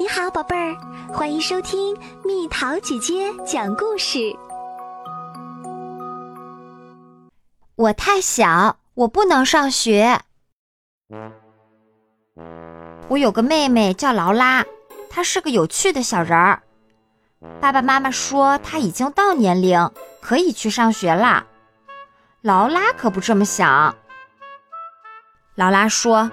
你好，宝贝儿，欢迎收听蜜桃姐姐讲故事。我太小，我不能上学。我有个妹妹叫劳拉，她是个有趣的小人儿。爸爸妈妈说她已经到年龄，可以去上学了。劳拉可不这么想。劳拉说：“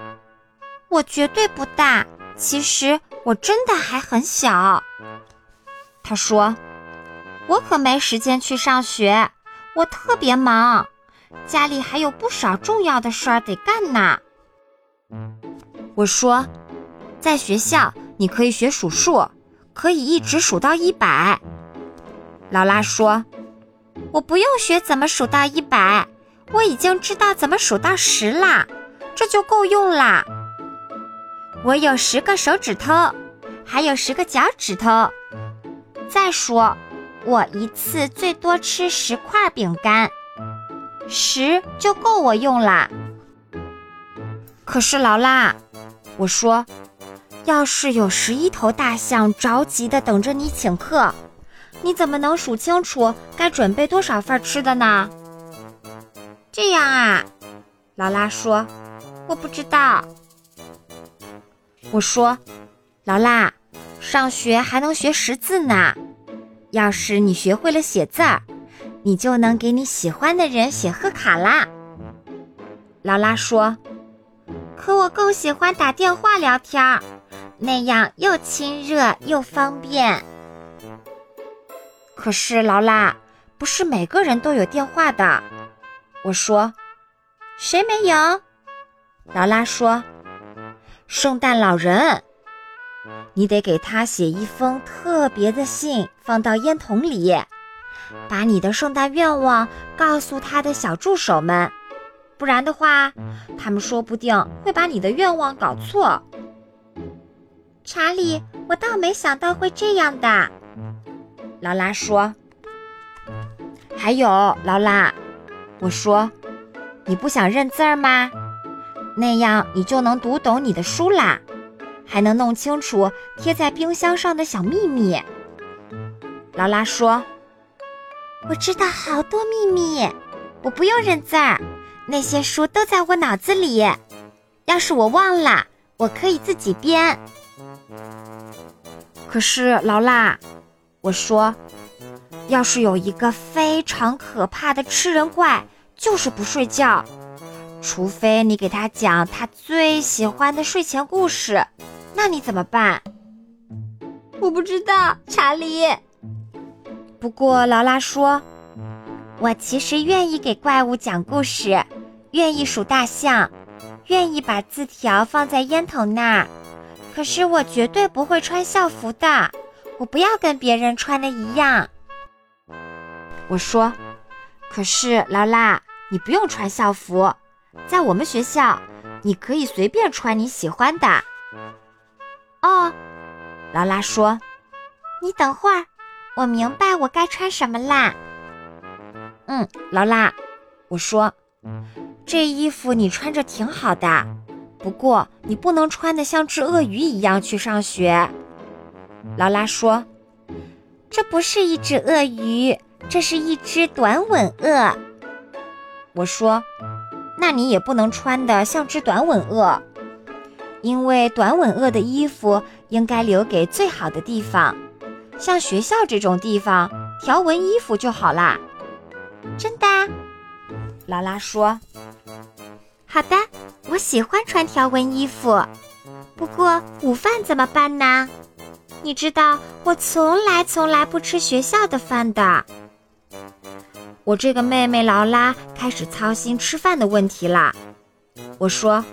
我绝对不大。”其实我真的还很小，他说：“我可没时间去上学，我特别忙，家里还有不少重要的事儿得干呢。”我说：“在学校你可以学数数，可以一直数到一百。”劳拉说：“我不用学怎么数到一百，我已经知道怎么数到十啦，这就够用啦。”我有十个手指头，还有十个脚趾头。再说，我一次最多吃十块饼干，十就够我用啦。可是劳拉，我说，要是有十一头大象着急的等着你请客，你怎么能数清楚该准备多少份吃的呢？这样啊，劳拉说，我不知道。我说：“劳拉，上学还能学识字呢。要是你学会了写字儿，你就能给你喜欢的人写贺卡啦。”劳拉说：“可我更喜欢打电话聊天儿，那样又亲热又方便。”可是劳拉，不是每个人都有电话的。我说：“谁没有？”劳拉说。圣诞老人，你得给他写一封特别的信，放到烟筒里，把你的圣诞愿望告诉他的小助手们，不然的话，他们说不定会把你的愿望搞错。查理，我倒没想到会这样的。劳拉说：“还有，劳拉，我说，你不想认字儿吗？”那样你就能读懂你的书啦，还能弄清楚贴在冰箱上的小秘密。劳拉说：“我知道好多秘密，我不用认字儿，那些书都在我脑子里。要是我忘了，我可以自己编。”可是劳拉，我说：“要是有一个非常可怕的吃人怪，就是不睡觉。”除非你给他讲他最喜欢的睡前故事，那你怎么办？我不知道，查理。不过劳拉说，我其实愿意给怪物讲故事，愿意数大象，愿意把字条放在烟筒那儿。可是我绝对不会穿校服的，我不要跟别人穿的一样。我说，可是劳拉，你不用穿校服。在我们学校，你可以随便穿你喜欢的。哦，劳拉说：“你等会儿，我明白我该穿什么啦。”嗯，劳拉，我说：“这衣服你穿着挺好的，不过你不能穿的像只鳄鱼一样去上学。”劳拉说：“这不是一只鳄鱼，这是一只短吻鳄。”我说。那你也不能穿的像只短吻鳄，因为短吻鳄的衣服应该留给最好的地方，像学校这种地方，条纹衣服就好啦。真的？劳拉说：“好的，我喜欢穿条纹衣服。不过午饭怎么办呢？你知道我从来从来不吃学校的饭的。”我这个妹妹劳拉开始操心吃饭的问题啦。我说：“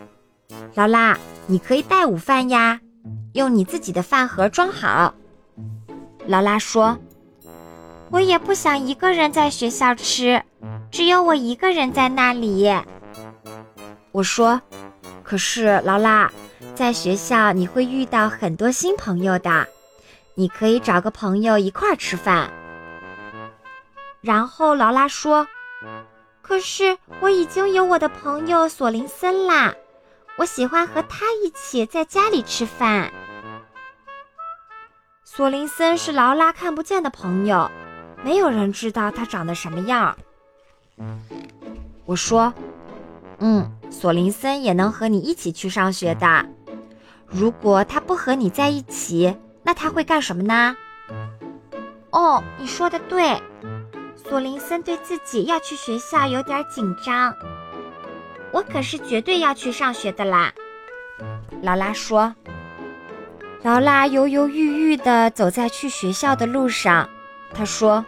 劳拉，你可以带午饭呀，用你自己的饭盒装好。”劳拉说：“我也不想一个人在学校吃，只有我一个人在那里。”我说：“可是劳拉，在学校你会遇到很多新朋友的，你可以找个朋友一块儿吃饭。”然后劳拉说：“可是我已经有我的朋友索林森啦，我喜欢和他一起在家里吃饭。”索林森是劳拉看不见的朋友，没有人知道他长得什么样。我说：“嗯，索林森也能和你一起去上学的。如果他不和你在一起，那他会干什么呢？”哦，你说的对，索林森对自己要去学校有点紧张。我可是绝对要去上学的啦，劳拉说。劳拉犹犹豫豫地走在去学校的路上。她说：“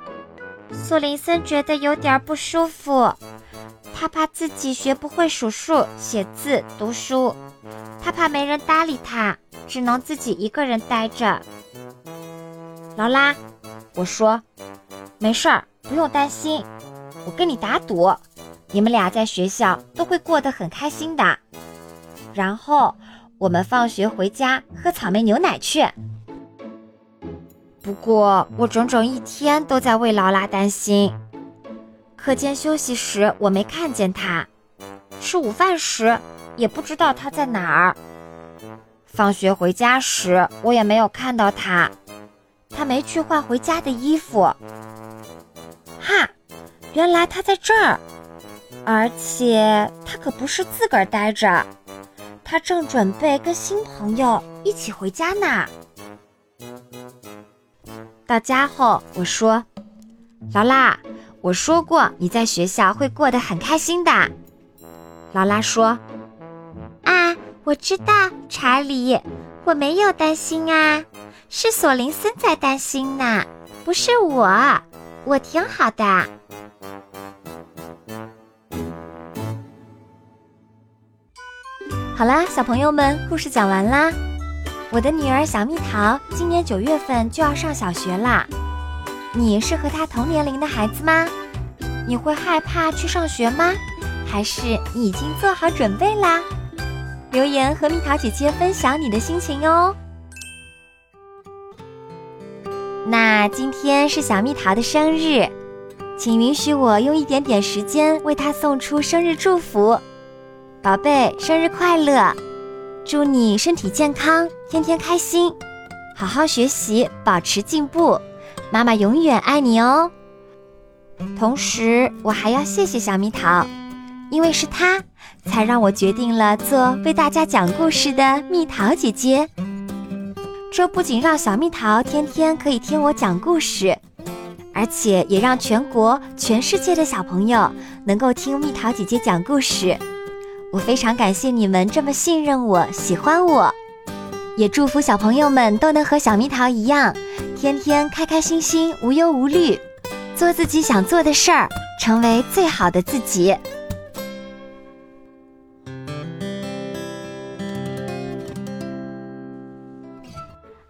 索林森觉得有点不舒服，他怕自己学不会数数、写字、读书，他怕没人搭理他，只能自己一个人待着。”劳拉，我说：“没事儿，不用担心，我跟你打赌，你们俩在学校都会过得很开心的。”然后。我们放学回家喝草莓牛奶去。不过我整整一天都在为劳拉担心。课间休息时我没看见她，吃午饭时也不知道她在哪儿。放学回家时我也没有看到她，她没去换回家的衣服。哈，原来他在这儿，而且他可不是自个儿待着。他正准备跟新朋友一起回家呢。到家后，我说：“劳拉，我说过你在学校会过得很开心的。”劳拉说：“啊，我知道，查理，我没有担心啊，是索林森在担心呢，不是我，我挺好的。”好啦，小朋友们，故事讲完啦。我的女儿小蜜桃今年九月份就要上小学啦。你是和她同年龄的孩子吗？你会害怕去上学吗？还是你已经做好准备啦？留言和蜜桃姐姐分享你的心情哦。那今天是小蜜桃的生日，请允许我用一点点时间为她送出生日祝福。宝贝，生日快乐！祝你身体健康，天天开心，好好学习，保持进步。妈妈永远爱你哦。同时，我还要谢谢小蜜桃，因为是她，才让我决定了做为大家讲故事的蜜桃姐姐。这不仅让小蜜桃天天可以听我讲故事，而且也让全国、全世界的小朋友能够听蜜桃姐姐讲故事。我非常感谢你们这么信任我、喜欢我，也祝福小朋友们都能和小蜜桃一样，天天开开心心、无忧无虑，做自己想做的事儿，成为最好的自己。